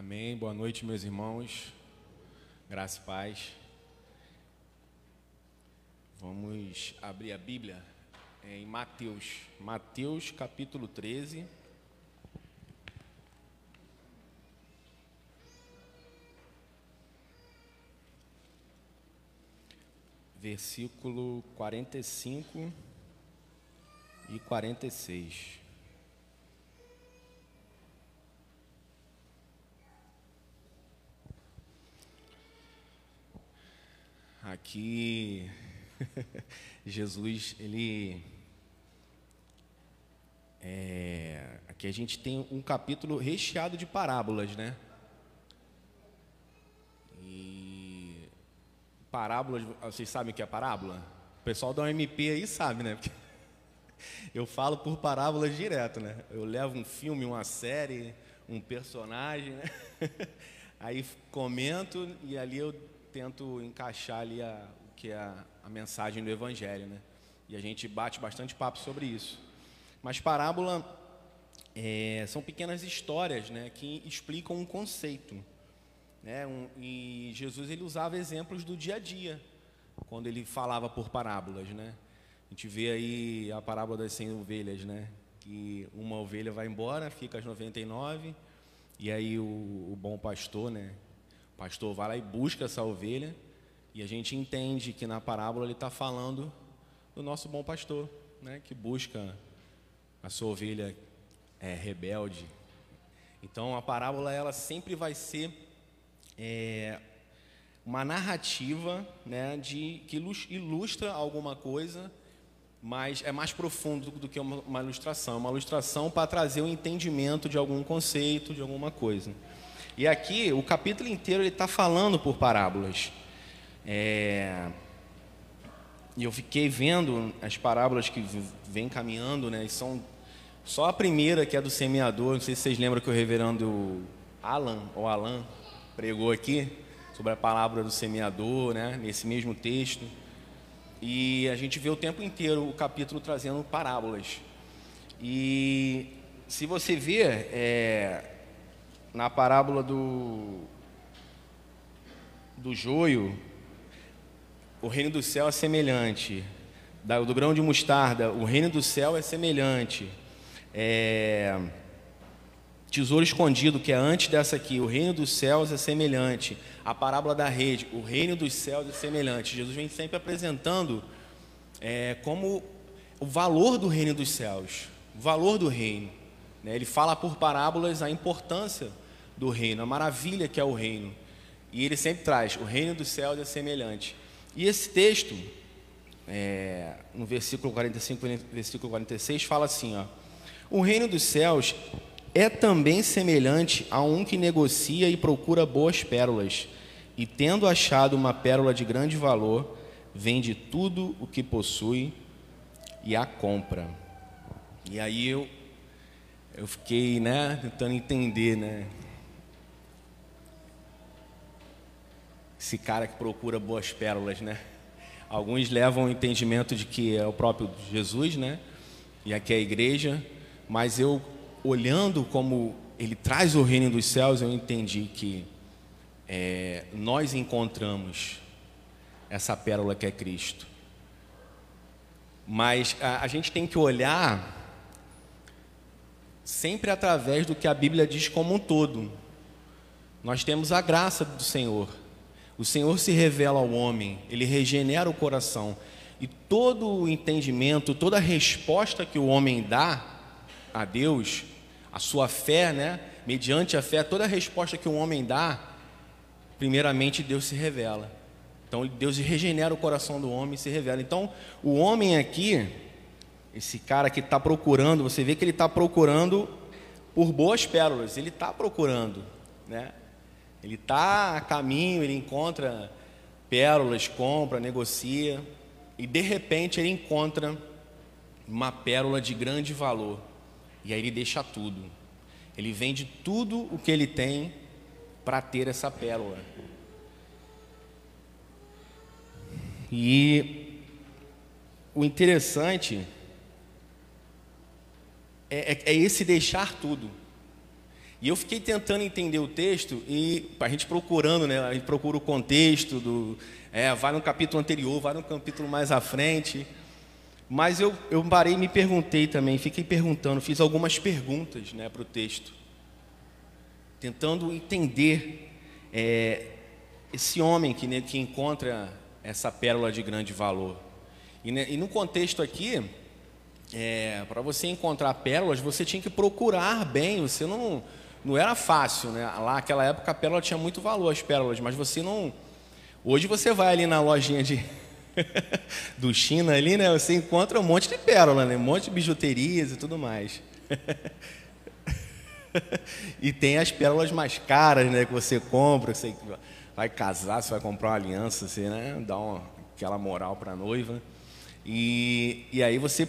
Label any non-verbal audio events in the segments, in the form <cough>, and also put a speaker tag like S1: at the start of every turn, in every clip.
S1: Amém. Boa noite, meus irmãos. Graça e paz. Vamos abrir a Bíblia em Mateus. Mateus, capítulo 13. Versículo 45 e 46. Aqui <laughs> Jesus, ele é, aqui a gente tem um capítulo recheado de parábolas, né? E parábolas, vocês sabem o que é parábola? O pessoal da UMP aí sabe, né? Porque <laughs> eu falo por parábolas direto, né? Eu levo um filme, uma série, um personagem, né? <laughs> Aí comento e ali eu tento encaixar ali a, o que é a, a mensagem do Evangelho, né? E a gente bate bastante papo sobre isso. Mas parábola é, são pequenas histórias, né, que explicam um conceito, né? Um, e Jesus ele usava exemplos do dia a dia quando ele falava por parábolas, né? A gente vê aí a parábola das 100 ovelhas, né? Que uma ovelha vai embora, fica as 99, e aí o, o bom pastor, né? Pastor vai lá e busca essa ovelha, e a gente entende que na parábola ele está falando do nosso bom pastor, né, que busca a sua ovelha é, rebelde. Então a parábola ela sempre vai ser é, uma narrativa né, de, que ilustra alguma coisa, mas é mais profundo do que uma, uma ilustração. Uma ilustração para trazer o um entendimento de algum conceito, de alguma coisa. E aqui, o capítulo inteiro, ele está falando por parábolas. É... E eu fiquei vendo as parábolas que vêm caminhando, né? E são só a primeira, que é do semeador. Não sei se vocês lembram que o reverendo Alan, ou Alan, pregou aqui sobre a palavra do semeador, né? Nesse mesmo texto. E a gente vê o tempo inteiro o capítulo trazendo parábolas. E se você ver, é, na parábola do, do joio, o reino do céu é semelhante. Do grão de mostarda, o reino do céu é semelhante. É, tesouro escondido, que é antes dessa aqui, o reino dos céus é semelhante. A parábola da rede, o reino dos céus é semelhante. Jesus vem sempre apresentando é, como o valor do reino dos céus, o valor do reino. Né? Ele fala por parábolas a importância do reino, a maravilha que é o reino. E ele sempre traz: o reino dos céus é semelhante. E esse texto, é, no versículo 45 e versículo 46, fala assim: ó, O reino dos céus é também semelhante a um que negocia e procura boas pérolas, e tendo achado uma pérola de grande valor, vende tudo o que possui e a compra. E aí eu eu fiquei, né, tentando entender, né? Esse cara que procura boas pérolas, né? Alguns levam o entendimento de que é o próprio Jesus, né? E aqui é a igreja, mas eu olhando como ele traz o reino dos céus, eu entendi que é, nós encontramos essa pérola que é Cristo. Mas a, a gente tem que olhar sempre através do que a Bíblia diz como um todo. Nós temos a graça do Senhor. O Senhor se revela ao homem, ele regenera o coração. E todo o entendimento, toda a resposta que o homem dá a Deus, a sua fé, né? Mediante a fé, toda a resposta que o homem dá, primeiramente Deus se revela. Então Deus regenera o coração do homem e se revela. Então o homem aqui, esse cara que está procurando, você vê que ele está procurando por boas pérolas, ele está procurando, né? Ele está a caminho, ele encontra pérolas, compra, negocia, e de repente ele encontra uma pérola de grande valor, e aí ele deixa tudo. Ele vende tudo o que ele tem para ter essa pérola. E o interessante é, é, é esse deixar tudo. E eu fiquei tentando entender o texto e a gente procurando, né? A gente procura o contexto do, é, vai no capítulo anterior, vai no capítulo mais à frente. Mas eu, eu parei e me perguntei também, fiquei perguntando, fiz algumas perguntas né, para o texto, tentando entender é, esse homem que, né, que encontra essa pérola de grande valor. E, né, e no contexto aqui, é, para você encontrar pérolas, você tinha que procurar bem, você não, não era fácil, né? Lá naquela época a pérola tinha muito valor, as pérolas, mas você não. Hoje você vai ali na lojinha de <laughs> do China ali, né? Você encontra um monte de pérola, né? Um monte de bijuterias e tudo mais. <laughs> e tem as pérolas mais caras, né? Que você compra, você vai casar, você vai comprar uma aliança, você, né? Dá uma, aquela moral para a noiva. E, e aí você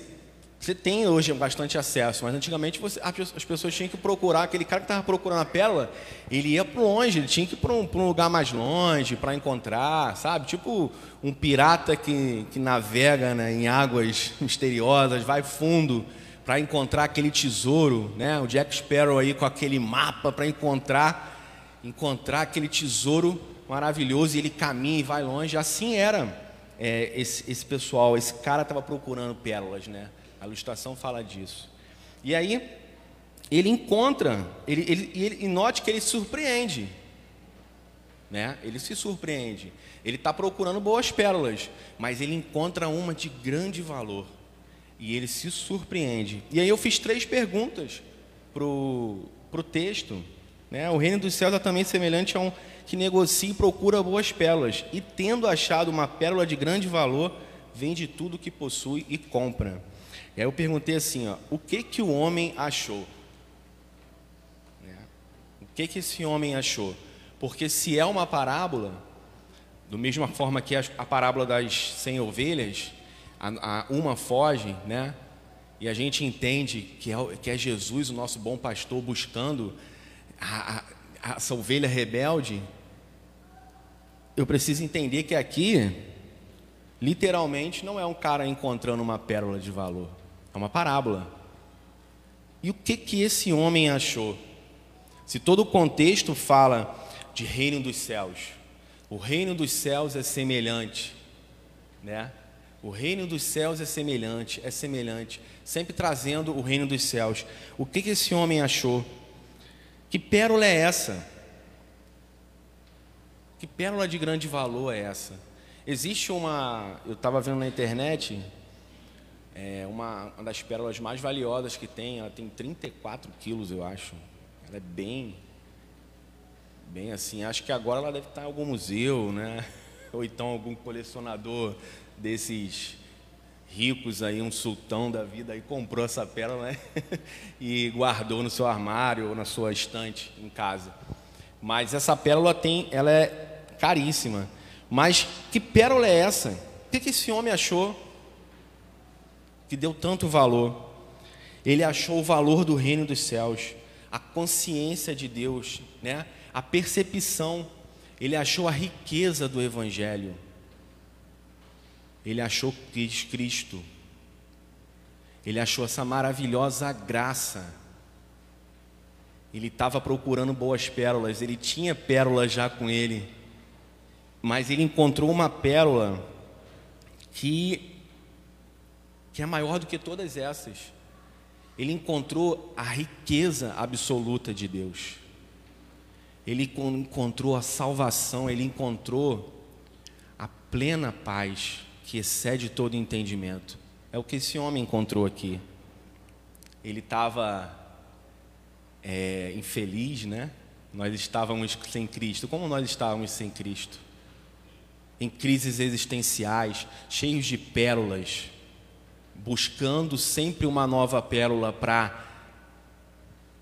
S1: você tem hoje bastante acesso, mas antigamente você, as pessoas tinham que procurar, aquele cara que estava procurando a pérola, ele ia para longe, ele tinha que ir para um, um, lugar mais longe para encontrar, sabe? Tipo um pirata que, que navega né, em águas <laughs> misteriosas, vai fundo para encontrar aquele tesouro, né? O Jack Sparrow aí com aquele mapa para encontrar, encontrar aquele tesouro maravilhoso e ele caminha e vai longe. Assim era é, esse, esse pessoal, esse cara estava procurando pérolas, né? A ilustração fala disso. E aí, ele encontra, ele, ele, ele, e note que ele surpreende. Né? Ele se surpreende. Ele está procurando boas pérolas, mas ele encontra uma de grande valor. E ele se surpreende. E aí eu fiz três perguntas para o texto. Né? O reino dos céus é também semelhante a um que negocia e procura boas pérolas. E tendo achado uma pérola de grande valor, vende tudo que possui e compra. E aí eu perguntei assim, ó, o que que o homem achou? Né? O que que esse homem achou? Porque se é uma parábola, do mesma forma que a, a parábola das cem ovelhas, a, a, uma foge, né? E a gente entende que é, que é Jesus, o nosso bom pastor, buscando a, essa ovelha rebelde. Eu preciso entender que aqui, literalmente, não é um cara encontrando uma pérola de valor. É uma parábola. E o que que esse homem achou? Se todo o contexto fala de reino dos céus, o reino dos céus é semelhante, né? O reino dos céus é semelhante, é semelhante, sempre trazendo o reino dos céus. O que que esse homem achou? Que pérola é essa? Que pérola de grande valor é essa? Existe uma, eu estava vendo na internet, é uma, uma das pérolas mais valiosas que tem. Ela tem 34 quilos, eu acho. Ela é bem, bem assim. Acho que agora ela deve estar em algum museu, né? <laughs> Ou então algum colecionador desses ricos aí, um sultão da vida, aí comprou essa pérola né? <laughs> e guardou no seu armário ou na sua estante em casa. Mas essa pérola tem, ela é caríssima. Mas que pérola é essa? O que, que esse homem achou? Que deu tanto valor. Ele achou o valor do reino dos céus, a consciência de Deus, né? a percepção. Ele achou a riqueza do Evangelho. Ele achou Cristo. Ele achou essa maravilhosa graça. Ele estava procurando boas pérolas, ele tinha pérolas já com ele, mas ele encontrou uma pérola que que é maior do que todas essas. Ele encontrou a riqueza absoluta de Deus. Ele encontrou a salvação, ele encontrou a plena paz que excede todo entendimento. É o que esse homem encontrou aqui. Ele estava é, infeliz, né? Nós estávamos sem Cristo. Como nós estávamos sem Cristo? Em crises existenciais, cheios de pérolas buscando sempre uma nova pérola para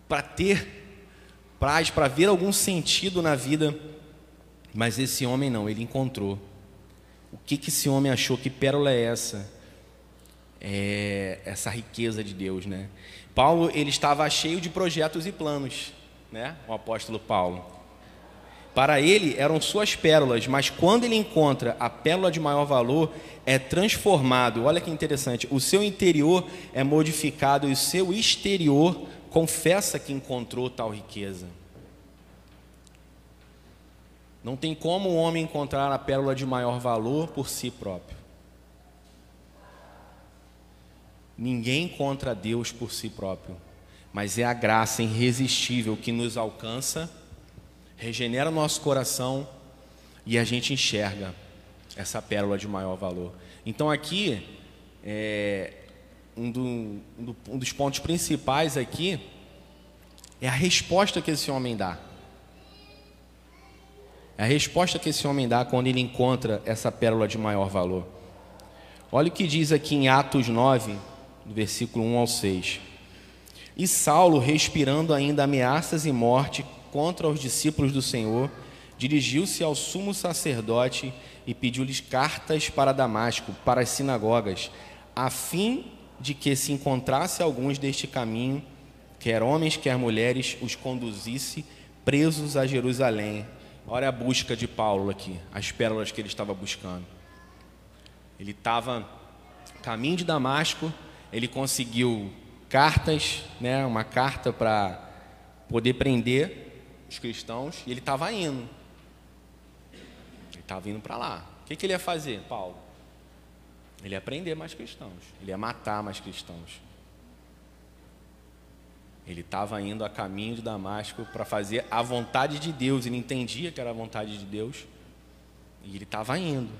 S1: para ter praz, para ver algum sentido na vida. Mas esse homem não, ele encontrou. O que, que esse homem achou? Que pérola é essa? É essa riqueza de Deus, né? Paulo, ele estava cheio de projetos e planos, né? O apóstolo Paulo. Para ele eram suas pérolas, mas quando ele encontra a pérola de maior valor, é transformado. Olha que interessante, o seu interior é modificado e o seu exterior confessa que encontrou tal riqueza. Não tem como o homem encontrar a pérola de maior valor por si próprio. Ninguém encontra Deus por si próprio, mas é a graça irresistível que nos alcança, regenera nosso coração e a gente enxerga essa pérola de maior valor. Então aqui é, um, do, um, um dos pontos principais aqui é a resposta que esse homem dá. É a resposta que esse homem dá quando ele encontra essa pérola de maior valor. Olha o que diz aqui em Atos 9, do versículo 1 ao 6. E Saulo, respirando ainda ameaças e morte contra os discípulos do Senhor, dirigiu-se ao sumo sacerdote e pediu-lhes cartas para Damasco, para as sinagogas, a fim de que se encontrasse alguns deste caminho, quer homens, quer mulheres, os conduzisse presos a Jerusalém. Olha a busca de Paulo aqui, as pérolas que ele estava buscando. Ele estava caminho de Damasco, ele conseguiu cartas, né, uma carta para poder prender os cristãos, e ele estava indo. Ele estava indo para lá. O que, que ele ia fazer, Paulo? Ele ia prender mais cristãos, ele ia matar mais cristãos. Ele estava indo a caminho de Damasco para fazer a vontade de Deus, ele entendia que era a vontade de Deus, e ele estava indo.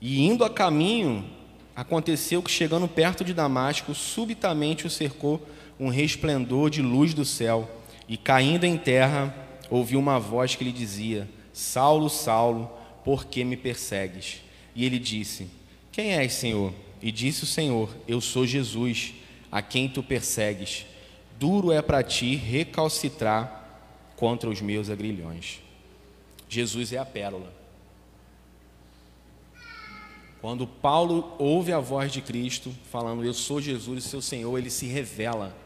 S1: E indo a caminho, aconteceu que chegando perto de Damasco, subitamente o cercou um resplendor de luz do céu, e caindo em terra, ouviu uma voz que lhe dizia: Saulo, Saulo, por que me persegues? E ele disse: Quem és, Senhor? E disse o Senhor: Eu sou Jesus, a quem tu persegues duro é para ti recalcitrar contra os meus agrilhões. Jesus é a pérola. Quando Paulo ouve a voz de Cristo falando, Eu sou Jesus, seu Senhor, ele se revela.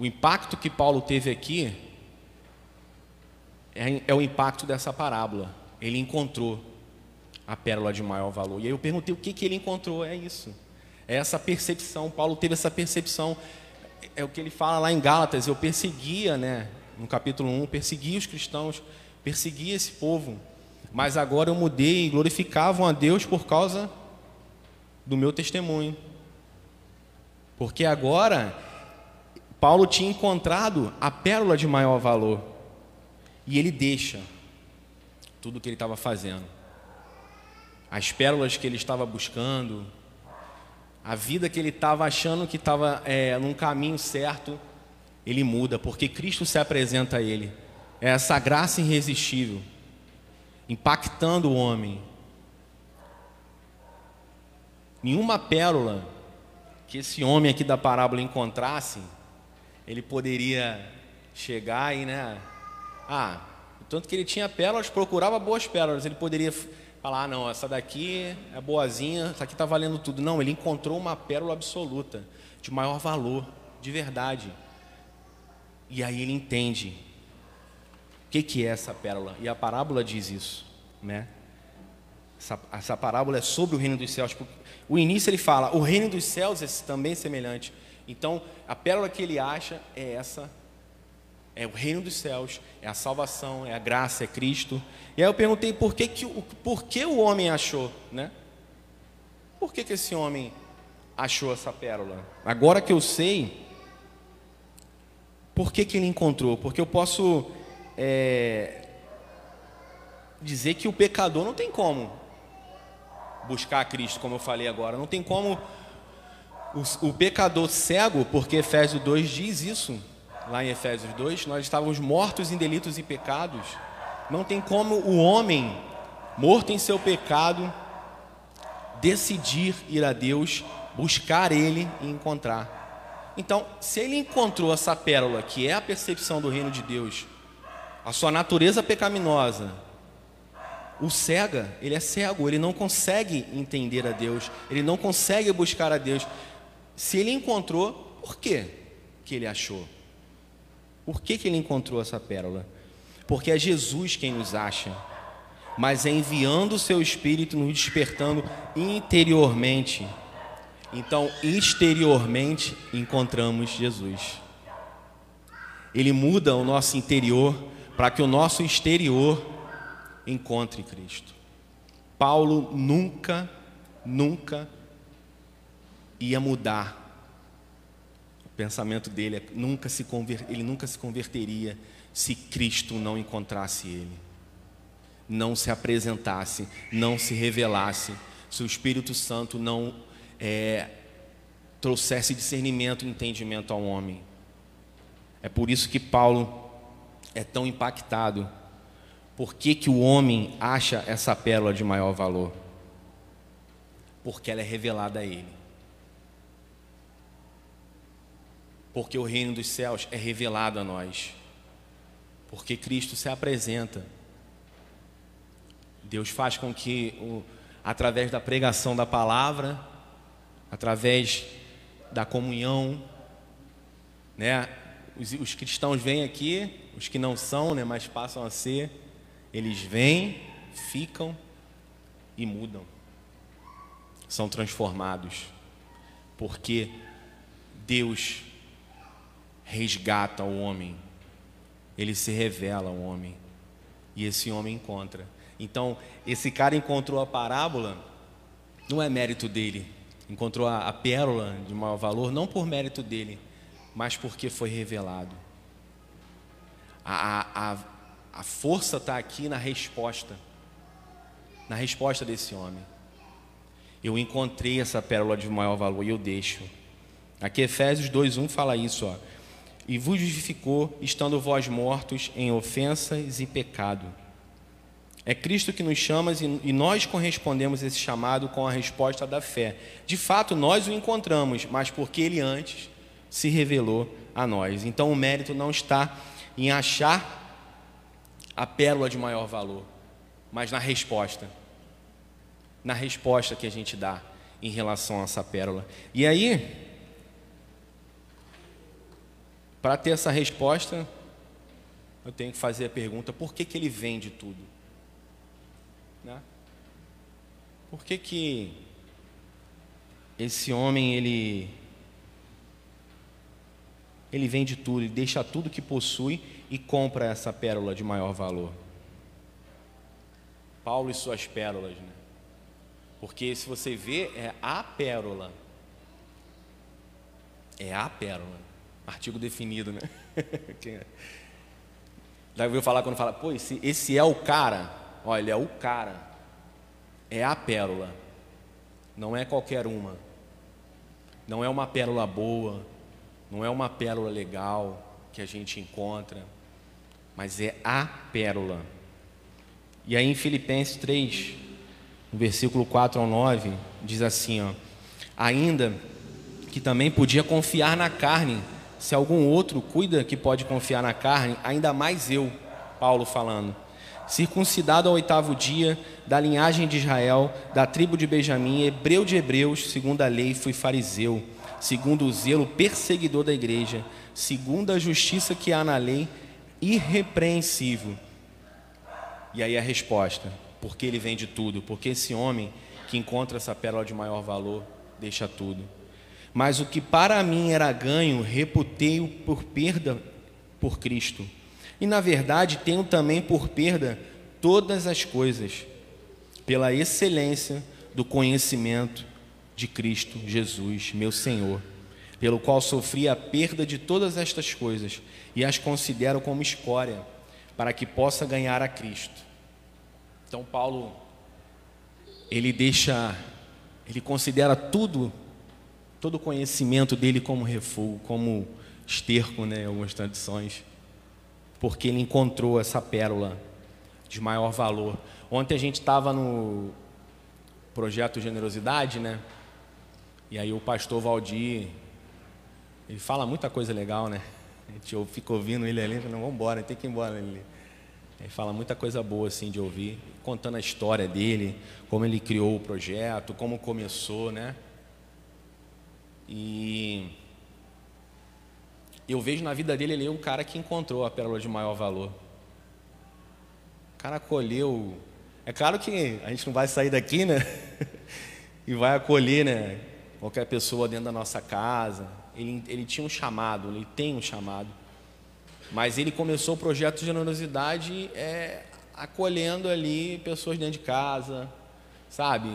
S1: O impacto que Paulo teve aqui é, é o impacto dessa parábola. Ele encontrou a pérola de maior valor. E aí eu perguntei o que, que ele encontrou. É isso. É essa percepção. Paulo teve essa percepção é o que ele fala lá em Gálatas, eu perseguia, né, no capítulo 1, perseguia os cristãos, perseguia esse povo, mas agora eu mudei e glorificavam a Deus por causa do meu testemunho. Porque agora Paulo tinha encontrado a pérola de maior valor. E ele deixa tudo o que ele estava fazendo. As pérolas que ele estava buscando, a vida que ele estava achando que estava é, num caminho certo, ele muda, porque Cristo se apresenta a ele. É essa graça irresistível, impactando o homem. Nenhuma pérola que esse homem aqui da parábola encontrasse, ele poderia chegar e, né? Ah, tanto que ele tinha pérolas, procurava boas pérolas, ele poderia falar, ah, não, essa daqui é boazinha, essa aqui está valendo tudo. Não, ele encontrou uma pérola absoluta, de maior valor, de verdade. E aí ele entende o que, que é essa pérola. E a parábola diz isso, né? Essa, essa parábola é sobre o reino dos céus. O início ele fala, o reino dos céus é também semelhante. Então, a pérola que ele acha é essa é o reino dos céus, é a salvação, é a graça, é Cristo. E aí eu perguntei por que, que, por que o homem achou, né? Por que, que esse homem achou essa pérola? Agora que eu sei, por que, que ele encontrou? Porque eu posso é, dizer que o pecador não tem como buscar Cristo, como eu falei agora, não tem como o, o pecador cego, porque Efésios 2 diz isso, lá em Efésios 2, nós estávamos mortos em delitos e pecados. Não tem como o homem, morto em seu pecado, decidir ir a Deus, buscar Ele e encontrar. Então, se ele encontrou essa pérola, que é a percepção do reino de Deus, a sua natureza pecaminosa, o cega, ele é cego, ele não consegue entender a Deus, ele não consegue buscar a Deus. Se ele encontrou, por quê que ele achou? Por que, que ele encontrou essa pérola? Porque é Jesus quem nos acha, mas é enviando o seu Espírito, nos despertando interiormente Então, exteriormente, encontramos Jesus. Ele muda o nosso interior para que o nosso exterior encontre Cristo. Paulo nunca, nunca ia mudar. O pensamento dele é, nunca se ele nunca se converteria se Cristo não encontrasse ele, não se apresentasse, não se revelasse, se o Espírito Santo não é, trouxesse discernimento e entendimento ao homem. É por isso que Paulo é tão impactado. Por que, que o homem acha essa pérola de maior valor? Porque ela é revelada a ele. Porque o reino dos céus é revelado a nós. Porque Cristo se apresenta. Deus faz com que, através da pregação da palavra, através da comunhão, né? Os, os, cristãos vêm aqui, os que não são, né, mas passam a ser, eles vêm, ficam e mudam, são transformados, porque Deus resgata o homem, ele se revela ao homem e esse homem encontra. Então, esse cara encontrou a parábola, não é mérito dele, encontrou a, a pérola de maior valor, não por mérito dele, mas porque foi revelado. A, a, a força está aqui na resposta, na resposta desse homem. Eu encontrei essa pérola de maior valor e eu deixo. Aqui Efésios 2:1 fala isso, ó. E vos justificou, estando vós mortos em ofensas e pecado é Cristo que nos chama e nós correspondemos a esse chamado com a resposta da fé. De fato, nós o encontramos, mas porque ele antes se revelou a nós. Então, o mérito não está em achar a pérola de maior valor, mas na resposta. Na resposta que a gente dá em relação a essa pérola. E aí, para ter essa resposta, eu tenho que fazer a pergunta: por que, que ele vende tudo? Né? Por que, que esse homem ele ele vende tudo, ele deixa tudo que possui e compra essa pérola de maior valor? Paulo e suas pérolas, né? Porque se você vê, é a pérola. É a pérola. Artigo definido, né? <laughs> Daí ouviu falar quando fala, pô, esse, esse é o cara. Olha, ele é o cara. É a pérola. Não é qualquer uma. Não é uma pérola boa. Não é uma pérola legal que a gente encontra. Mas é a pérola. E aí em Filipenses 3, no versículo 4 ao 9, diz assim: ó, Ainda que também podia confiar na carne, se algum outro cuida que pode confiar na carne, ainda mais eu, Paulo falando circuncidado ao oitavo dia, da linhagem de Israel, da tribo de Benjamim, hebreu de hebreus, segundo a lei, fui fariseu, segundo o zelo perseguidor da igreja, segundo a justiça que há na lei, irrepreensível. E aí a resposta: porque ele vende tudo? Porque esse homem que encontra essa pérola de maior valor deixa tudo. Mas o que para mim era ganho, reputei-o por perda por Cristo. E na verdade tenho também por perda todas as coisas, pela excelência do conhecimento de Cristo Jesus, meu Senhor, pelo qual sofri a perda de todas estas coisas e as considero como escória, para que possa ganhar a Cristo. Então Paulo ele deixa, ele considera tudo, todo o conhecimento dele como refúgio, como esterco, né, em algumas tradições porque ele encontrou essa pérola de maior valor. Ontem a gente estava no projeto Generosidade, né? E aí o pastor Valdir, ele fala muita coisa legal, né? A gente fica ouvindo ele ali, não, vamos embora, tem que ir embora. Ele, ele fala muita coisa boa assim de ouvir, contando a história dele, como ele criou o projeto, como começou, né? E eu vejo na vida dele ele é um cara que encontrou a pérola de maior valor. O cara acolheu. É claro que a gente não vai sair daqui, né? <laughs> e vai acolher, né? qualquer pessoa dentro da nossa casa. Ele, ele tinha um chamado, ele tem um chamado. Mas ele começou o projeto de generosidade é, acolhendo ali pessoas dentro de casa, sabe?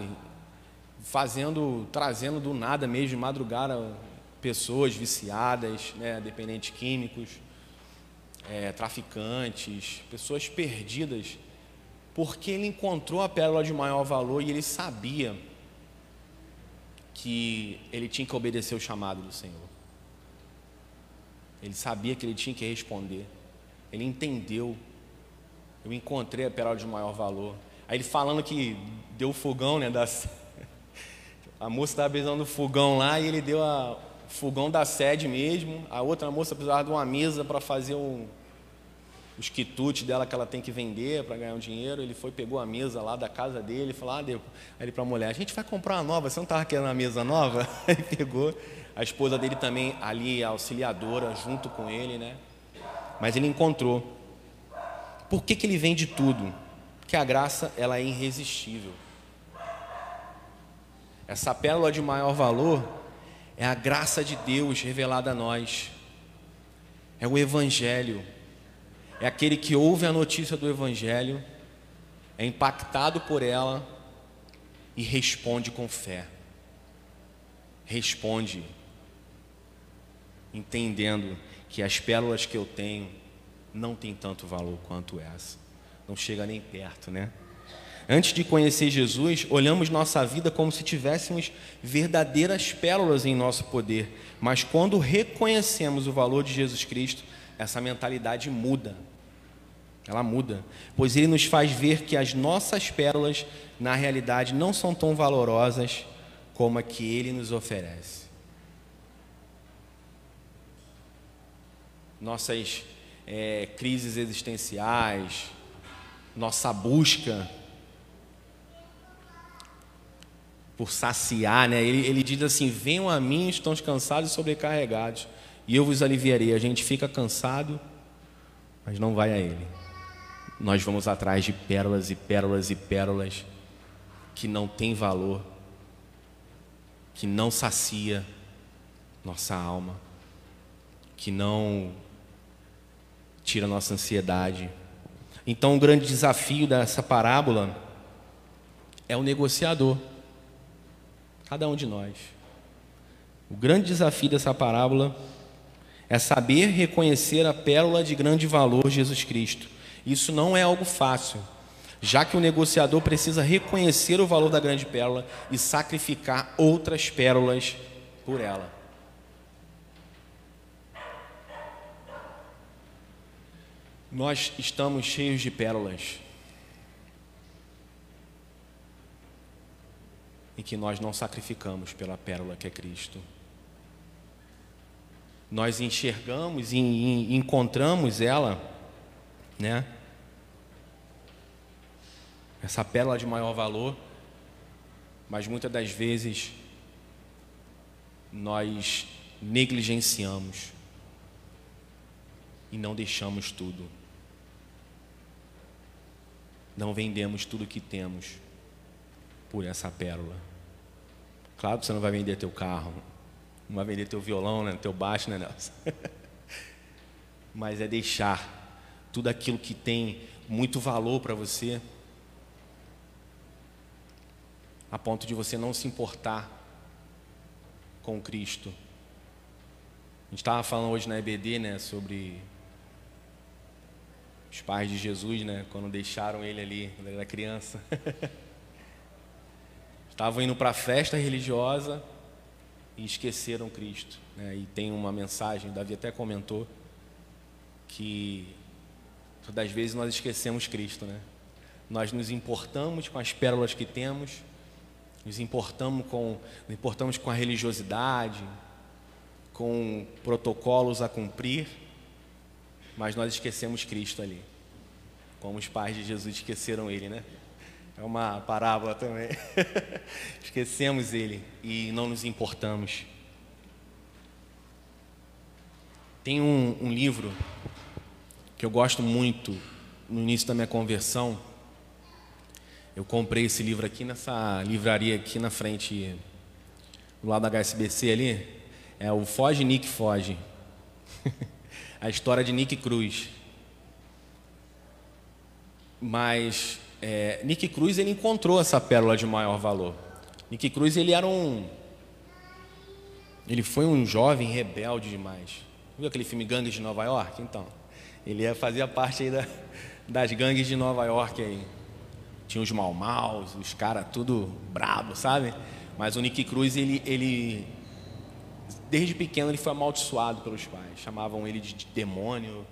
S1: Fazendo, trazendo do nada mesmo, de madrugada, pessoas viciadas, né, dependentes químicos, é, traficantes, pessoas perdidas, porque ele encontrou a pérola de maior valor e ele sabia que ele tinha que obedecer o chamado do Senhor. Ele sabia que ele tinha que responder. Ele entendeu. Eu encontrei a pérola de maior valor. Aí ele falando que deu fogão, né? Das... A moça estava beijando o fogão lá e ele deu a, fogão da sede mesmo. A outra moça precisava de uma mesa para fazer um, os quitutes dela que ela tem que vender para ganhar um dinheiro. Ele foi, pegou a mesa lá da casa dele e falou: ah, deu. Aí ele para a mulher: a gente vai comprar uma nova, você não estava querendo uma mesa nova? <laughs> Aí pegou. A esposa dele também ali, auxiliadora, junto com ele, né? Mas ele encontrou. Por que, que ele vende tudo? Porque a graça ela é irresistível. Essa pérola de maior valor é a graça de Deus revelada a nós. É o Evangelho. É aquele que ouve a notícia do Evangelho, é impactado por ela e responde com fé. Responde, entendendo que as pérolas que eu tenho não têm tanto valor quanto essa. Não chega nem perto, né? Antes de conhecer Jesus, olhamos nossa vida como se tivéssemos verdadeiras pérolas em nosso poder, mas quando reconhecemos o valor de Jesus Cristo, essa mentalidade muda. Ela muda, pois ele nos faz ver que as nossas pérolas, na realidade, não são tão valorosas como a que ele nos oferece. Nossas é, crises existenciais, nossa busca por saciar, né? Ele, ele diz assim: Venham a mim, estão cansados e sobrecarregados, e eu vos aliviarei. A gente fica cansado, mas não vai a Ele. Nós vamos atrás de pérolas e pérolas e pérolas que não têm valor, que não sacia nossa alma, que não tira nossa ansiedade. Então, o grande desafio dessa parábola é o negociador cada um de nós. O grande desafio dessa parábola é saber reconhecer a pérola de grande valor, Jesus Cristo. Isso não é algo fácil, já que o negociador precisa reconhecer o valor da grande pérola e sacrificar outras pérolas por ela. Nós estamos cheios de pérolas. Em que nós não sacrificamos pela pérola que é Cristo. Nós enxergamos e, encontramos ela, né? Essa pérola de maior valor, mas muitas das vezes nós negligenciamos e não deixamos tudo. Não vendemos tudo que temos por essa pérola. Claro que você não vai vender teu carro, não vai vender teu violão, né, teu baixo, né, Nelson? <laughs> Mas é deixar tudo aquilo que tem muito valor para você, a ponto de você não se importar com Cristo. A gente estava falando hoje na EBD, né, sobre os pais de Jesus, né, quando deixaram ele ali, quando ele era criança. <laughs> Estavam indo para a festa religiosa e esqueceram Cristo. Né? E tem uma mensagem, Davi até comentou, que todas as vezes nós esquecemos Cristo. Né? Nós nos importamos com as pérolas que temos, nos importamos com, nos importamos com a religiosidade, com protocolos a cumprir, mas nós esquecemos Cristo ali. Como os pais de Jesus esqueceram ele, né? É uma parábola também. <laughs> Esquecemos ele e não nos importamos. Tem um, um, livro que eu gosto muito no início da minha conversão. Eu comprei esse livro aqui nessa livraria aqui na frente do lado da HSBC ali, é o Foge Nick Foge. <laughs> a história de Nick Cruz. Mas é, Nick Cruz ele encontrou essa pérola de maior valor. Nick Cruz ele era um, ele foi um jovem rebelde demais. Viu aquele filme Gangues de Nova York? Então, ele fazia parte aí da, das gangues de Nova York aí. Tinha os mal maus, os caras tudo brabo, sabe? Mas o Nick Cruz ele, ele desde pequeno ele foi amaldiçoado pelos pais, chamavam ele de demônio.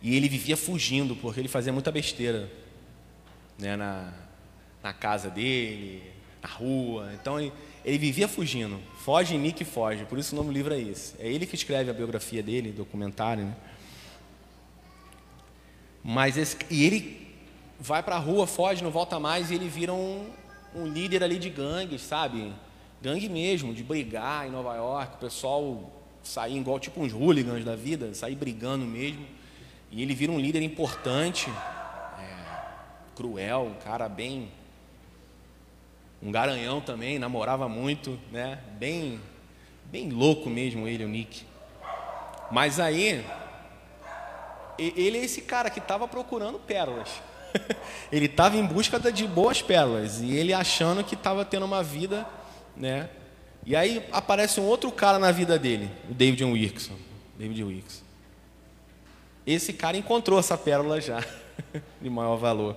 S1: E ele vivia fugindo, porque ele fazia muita besteira né, na, na casa dele, na rua. Então ele, ele vivia fugindo. Foge, Nick foge. Por isso o nome do livro é esse. É ele que escreve a biografia dele, documentário. Né? Mas esse, e ele vai para a rua, foge, não volta mais, e ele vira um, um líder ali de gangues, sabe? Gangue mesmo, de brigar em Nova York, o pessoal sair igual tipo uns hooligans da vida, sair brigando mesmo. E ele vira um líder importante, cruel, um cara bem. Um garanhão também, namorava muito, né? Bem, bem louco mesmo ele, o Nick. Mas aí, ele é esse cara que estava procurando pérolas. <laughs> ele estava em busca de boas pérolas e ele achando que estava tendo uma vida né? E aí aparece um outro cara na vida dele, o David Wilson. David Wilson. Esse cara encontrou essa pérola já, <laughs> de maior valor.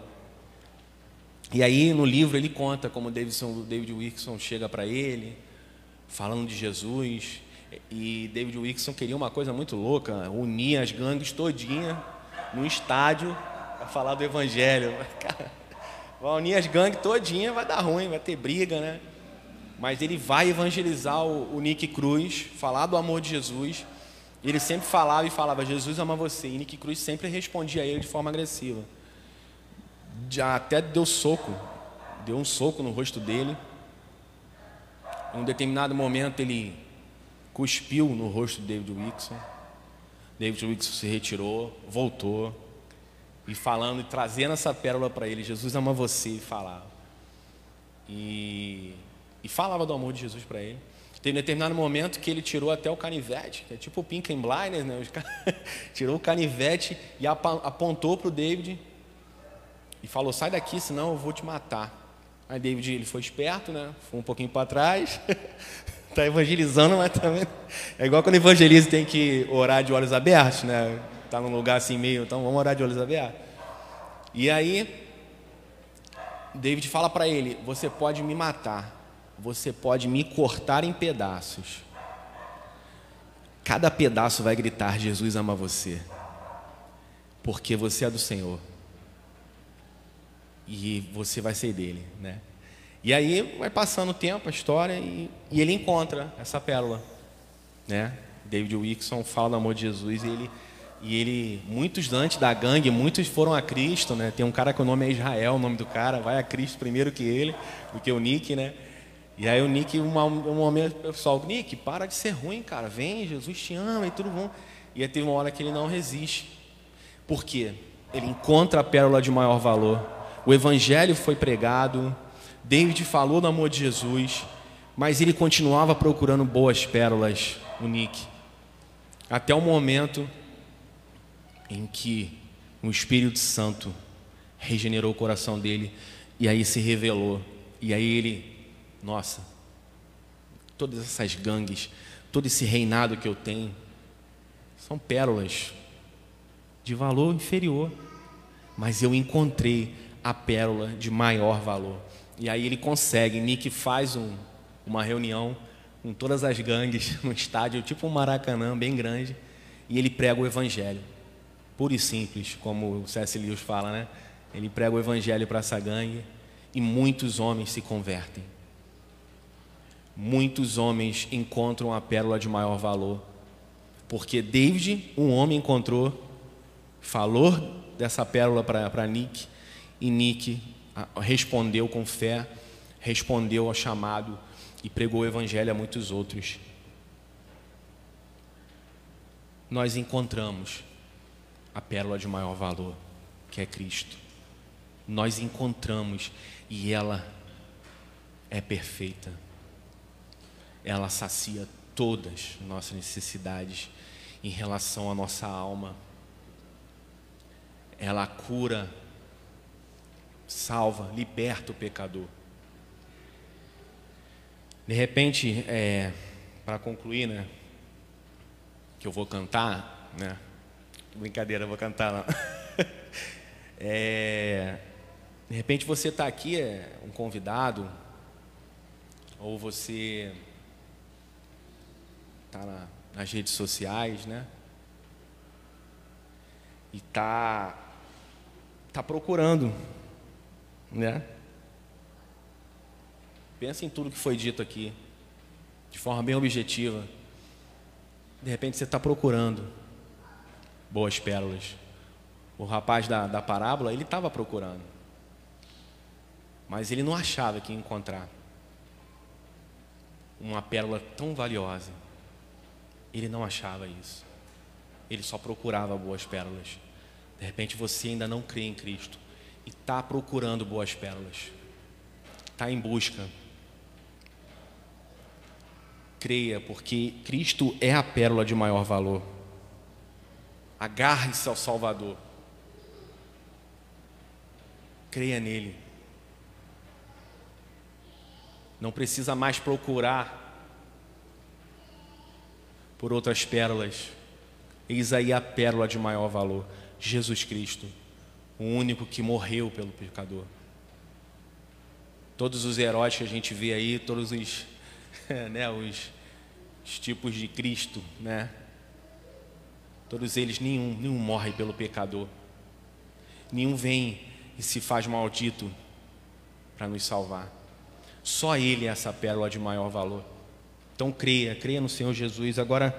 S1: E aí no livro ele conta como Davidson, David Wilson chega para ele, falando de Jesus. E David Wilson queria uma coisa muito louca, unir as gangues todinha num estádio para falar do evangelho. <laughs> Cara, vai unir as gangues todinha, vai dar ruim, vai ter briga, né? mas ele vai evangelizar o, o Nick Cruz, falar do amor de Jesus. Ele sempre falava e falava: Jesus ama você. E Nick Cruz sempre respondia a ele de forma agressiva. Já até deu soco, deu um soco no rosto dele. Em um determinado momento ele cuspiu no rosto de David Wilson. David Wilson se retirou, voltou e falando e trazendo essa pérola para ele: Jesus ama você. Falava. E e falava do amor de Jesus para ele. Teve um determinado momento que ele tirou até o canivete, que é tipo o Pink and Blinders, né? <laughs> tirou o canivete e apontou para o David e falou: Sai daqui, senão eu vou te matar. Aí David ele foi esperto, né? Foi um pouquinho para trás. Está <laughs> evangelizando, mas também. É igual quando evangeliza tem que orar de olhos abertos, né? Está num lugar assim meio, então vamos orar de olhos abertos. E aí, David fala para ele: Você pode me matar, você pode me cortar em pedaços. Cada pedaço vai gritar: Jesus ama você, porque você é do Senhor e você vai ser dele, né? E aí vai passando o tempo, a história e, e ele encontra essa pérola, né? David Wilson fala do amor de Jesus e ele e ele muitos antes da gangue, muitos foram a Cristo, né? Tem um cara que o nome é Israel, o nome do cara, vai a Cristo primeiro que ele, do que o Nick, né? E aí o Nick, um, momento, o pessoal, Nick, para de ser ruim, cara, vem, Jesus te ama e tudo bom. E aí teve uma hora que ele não resiste. Por quê? Ele encontra a pérola de maior valor. O evangelho foi pregado, David falou do amor de Jesus, mas ele continuava procurando boas pérolas, o Nick. Até o momento em que o Espírito Santo regenerou o coração dele e aí se revelou. E aí ele nossa, todas essas gangues, todo esse reinado que eu tenho, são pérolas de valor inferior, mas eu encontrei a pérola de maior valor. E aí ele consegue, Nick faz um, uma reunião com todas as gangues <laughs> no estádio, tipo um Maracanã bem grande, e ele prega o evangelho. Puro e simples, como o C.S. Lewis fala, né? Ele prega o evangelho para essa gangue e muitos homens se convertem muitos homens encontram a pérola de maior valor. Porque David, um homem, encontrou, falou dessa pérola para Nick, e Nick respondeu com fé, respondeu ao chamado e pregou o evangelho a muitos outros. Nós encontramos a pérola de maior valor, que é Cristo. Nós encontramos e ela é perfeita. ela sacia todas as nossas necessidades em relação à nossa alma. Ela cura, salva, liberta o pecador. De repente, é, para concluir, né, que eu vou cantar, né? Brincadeira, eu vou cantar não. <laughs> É, de repente você está aqui, é um convidado, ou você está na, nas redes sociais, né? E está tá procurando, né? Pensa em tudo que foi dito aqui, de forma bem objetiva. De repente você está procurando boas pérolas. O rapaz da, da parábola, ele estava procurando, mas ele não achava que ia encontrar uma pérola tão valiosa. Ele não achava isso. Ele só procurava boas pérolas. De repente você ainda não crê em Cristo está procurando boas pérolas. Está em busca. Creia, porque Cristo é a pérola de maior valor. Agarre-se ao Salvador. Creia nele. Não precisa mais procurar por outras pérolas. Eis aí a pérola de maior valor: Jesus Cristo, o único que morreu pelo pecador. Todos os heróis que a gente vê aí, todos os, <laughs> né, os, os tipos de Cristo, né? Todos eles, nenhum, nenhum morre pelo pecador. Nenhum vem e se faz maldito para nos salvar. Só Ele é essa pérola de maior valor. Então creia, creia no Senhor Jesus. Agora,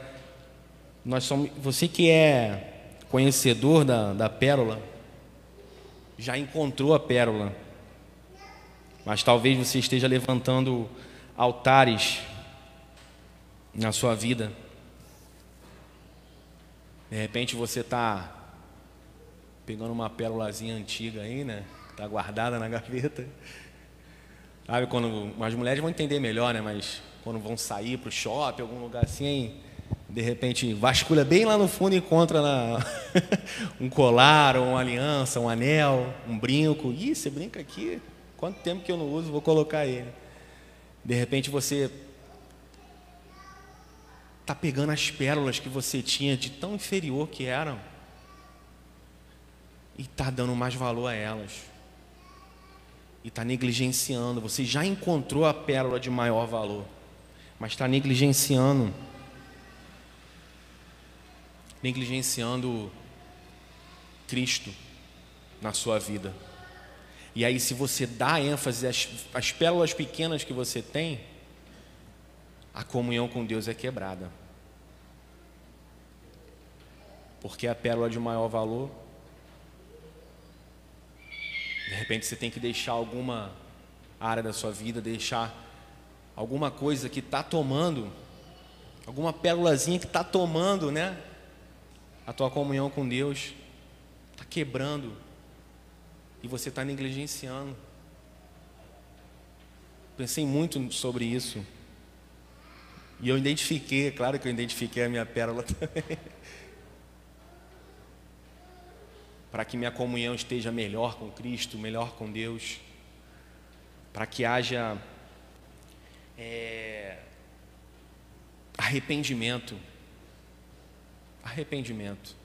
S1: nós somos, você que é conhecedor da, da pérola, já encontrou a pérola, mas talvez você esteja levantando altares na sua vida. De repente você está pegando uma pérolazinha antiga aí, né? Está guardada na gaveta. Sabe, quando as mulheres vão entender melhor, né? Mas quando vão sair para o shopping, algum lugar assim, de repente vasculha bem lá no fundo e encontra na... <laughs> um colar, uma aliança, um anel, um brinco. Ih, você brinca aqui? Quanto tempo que eu não uso, vou colocar ele. De repente você está pegando as pérolas que você tinha de tão inferior que eram e está dando mais valor a elas e está negligenciando. Você já encontrou a pérola de maior valor, mas está negligenciando. Negligenciando Cristo na sua vida. E aí, se você dá ênfase às, às pérolas pequenas que você tem, a comunhão com Deus é quebrada. Porque a pérola de maior valor de repente você tem que deixar alguma área da sua vida, deixar alguma coisa que está tomando, alguma pérolazinha que está tomando, né? A tua comunhão com Deus, está quebrando, e você está negligenciando. Pensei muito sobre isso. E eu identifiquei, é claro que eu identifiquei a minha pérola <laughs> também. para que minha comunhão esteja melhor com Cristo, melhor com Deus, para que haja é, arrependimento. Arrependimento.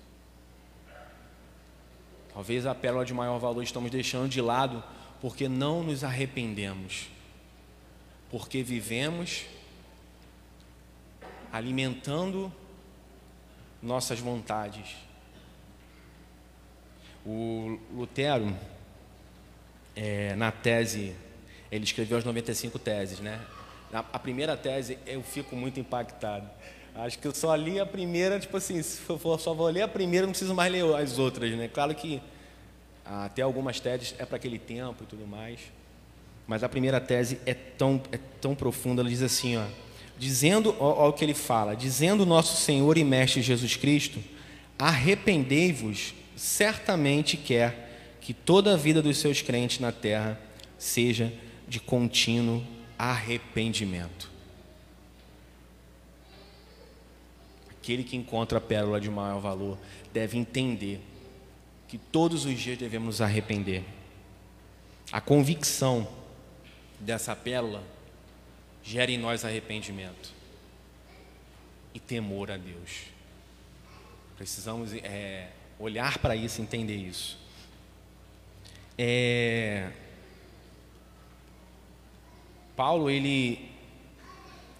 S1: Talvez a pérola de maior valor estamos deixando de lado porque não nos arrependemos, porque vivemos alimentando nossas vontades o Lutero, é, na tese, ele escreveu as 95 teses, né? Na, a primeira tese eu fico muito impactado. Acho que eu só li a primeira, tipo assim, se for só vou ler a primeira, não preciso mais ler as outras, né? Claro que até algumas teses é para aquele tempo e tudo mais. Mas a primeira tese é tão, é tão profunda, ela diz assim, ó, dizendo, ó, ó o que ele fala, dizendo nosso Senhor e Mestre Jesus Cristo, arrependei-vos certamente quer que toda a vida dos seus crentes na terra seja de contínuo arrependimento. Aquele que encontra a pérola de maior valor deve entender que todos os dias devemos nos arrepender. A convicção dessa pérola gera em nós arrependimento e temor a Deus. Precisamos é, olhar para isso entender isso. É, Paulo, ele,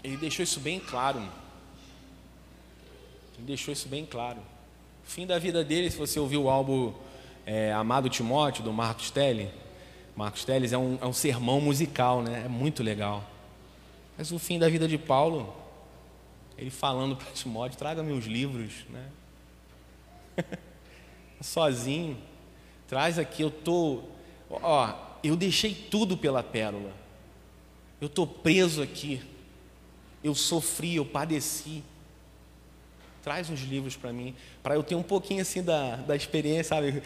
S1: ele deixou isso bem claro. Ele deixou isso bem claro. O fim da vida dele, se você ouviu o álbum é, Amado Timóteo, do Marcos Telly, Marcos Teles é um, é um sermão musical, né? É muito legal. Mas o fim da vida de Paulo, ele falando para Timóteo, traga-me os livros, né? <laughs> Sozinho, traz aqui, eu tô, ó, eu deixei tudo pela pérola. Eu tô preso aqui. Eu sofri, eu padeci. Traz os livros para mim, para eu ter um pouquinho assim da, da experiência, sabe?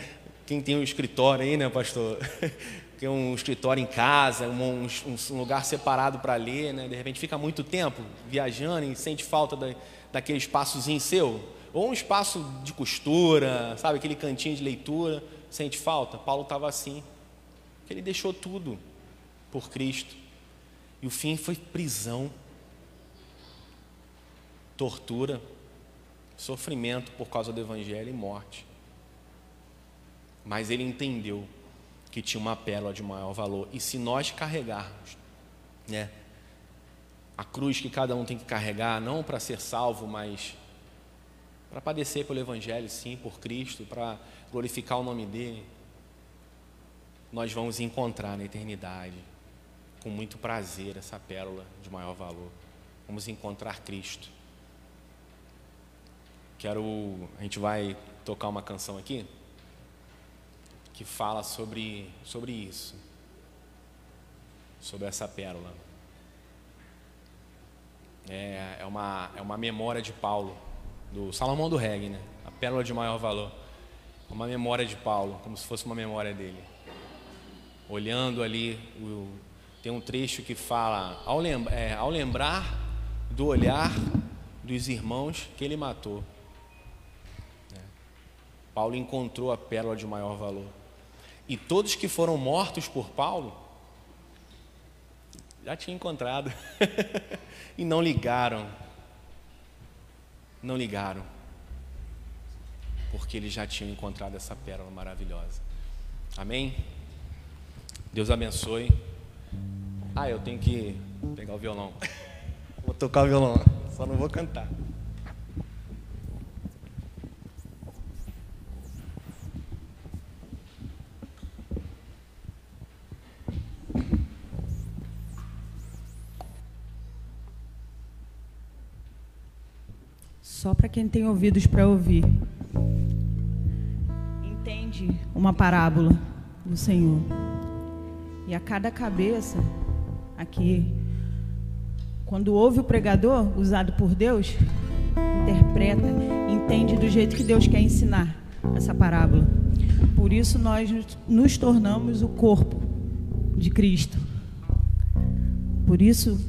S1: Quem tem um escritório aí, né, pastor? <laughs> ter um escritório em casa, um, um lugar separado para ler, né? de repente fica muito tempo viajando e sente falta da, daquele espaçozinho seu, ou um espaço de costura, sabe, aquele cantinho de leitura, sente falta. Paulo estava assim, ele deixou tudo por Cristo, e o fim foi prisão, tortura, sofrimento por causa do Evangelho e morte. Mas ele entendeu que tinha uma pérola de maior valor. E se nós carregarmos, né, a cruz que cada um tem que carregar, não para ser salvo, mas para padecer pelo Evangelho, sim, por Cristo, para glorificar o nome dele, nós vamos encontrar na eternidade, com muito prazer, essa pérola de maior valor. Vamos encontrar Cristo. Quero, a gente vai tocar uma canção aqui que fala sobre, sobre isso, sobre essa pérola. É, é, uma, é uma memória de Paulo, do Salomão do Reggae, né? a pérola de maior valor. Uma memória de Paulo, como se fosse uma memória dele. Olhando ali, o, tem um trecho que fala: ao, lem, é, ao lembrar do olhar dos irmãos que ele matou. Paulo encontrou a pérola de maior valor. E todos que foram mortos por Paulo já tinham encontrado <laughs> e não ligaram. Não ligaram. Porque eles já tinham encontrado essa pérola maravilhosa. Amém? Deus abençoe. Ah, eu tenho que pegar o violão. Vou tocar o violão, só não vou cantar.
S2: Só para quem tem ouvidos para ouvir. Entende uma parábola do Senhor. E a cada cabeça aqui, quando ouve o pregador usado por Deus, interpreta, entende do jeito que Deus quer ensinar essa parábola. Por isso nós nos tornamos o corpo de Cristo. Por isso,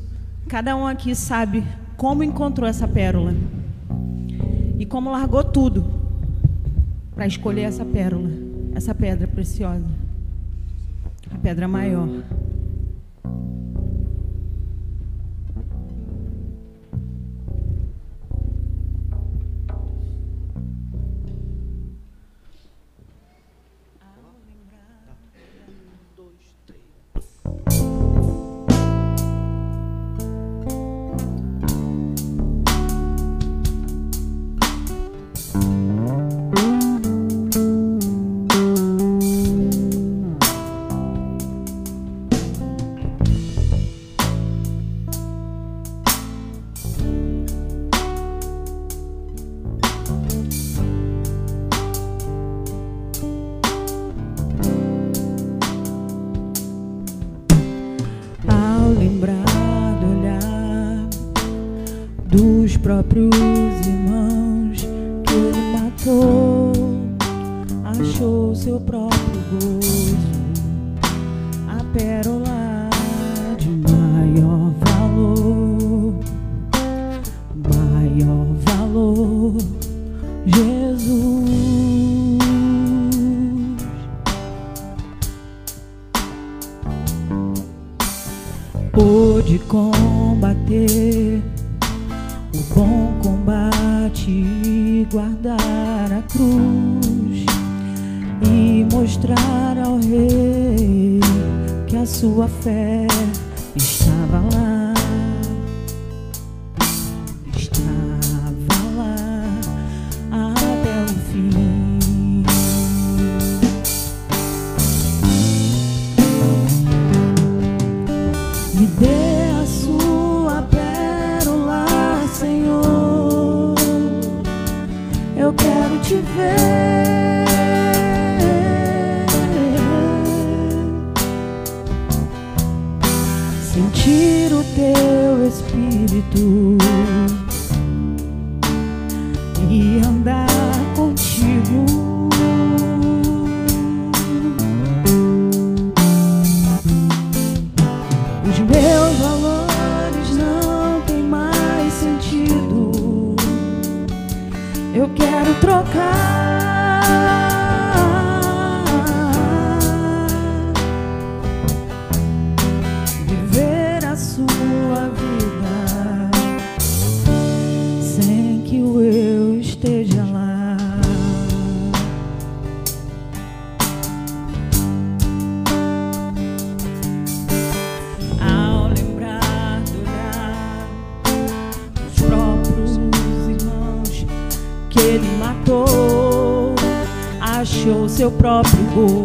S2: cada um aqui sabe como encontrou essa pérola. Como largou tudo para escolher essa pérola, essa pedra preciosa, a pedra maior. Próprios irmãos que ele matou, achou seu próprio gozo, a pérola fair. broken seu próprio corpo.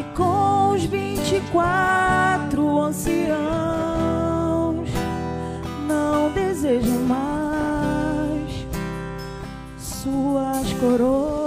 S2: e com os 24 anciãos não desejo mais suas coroas.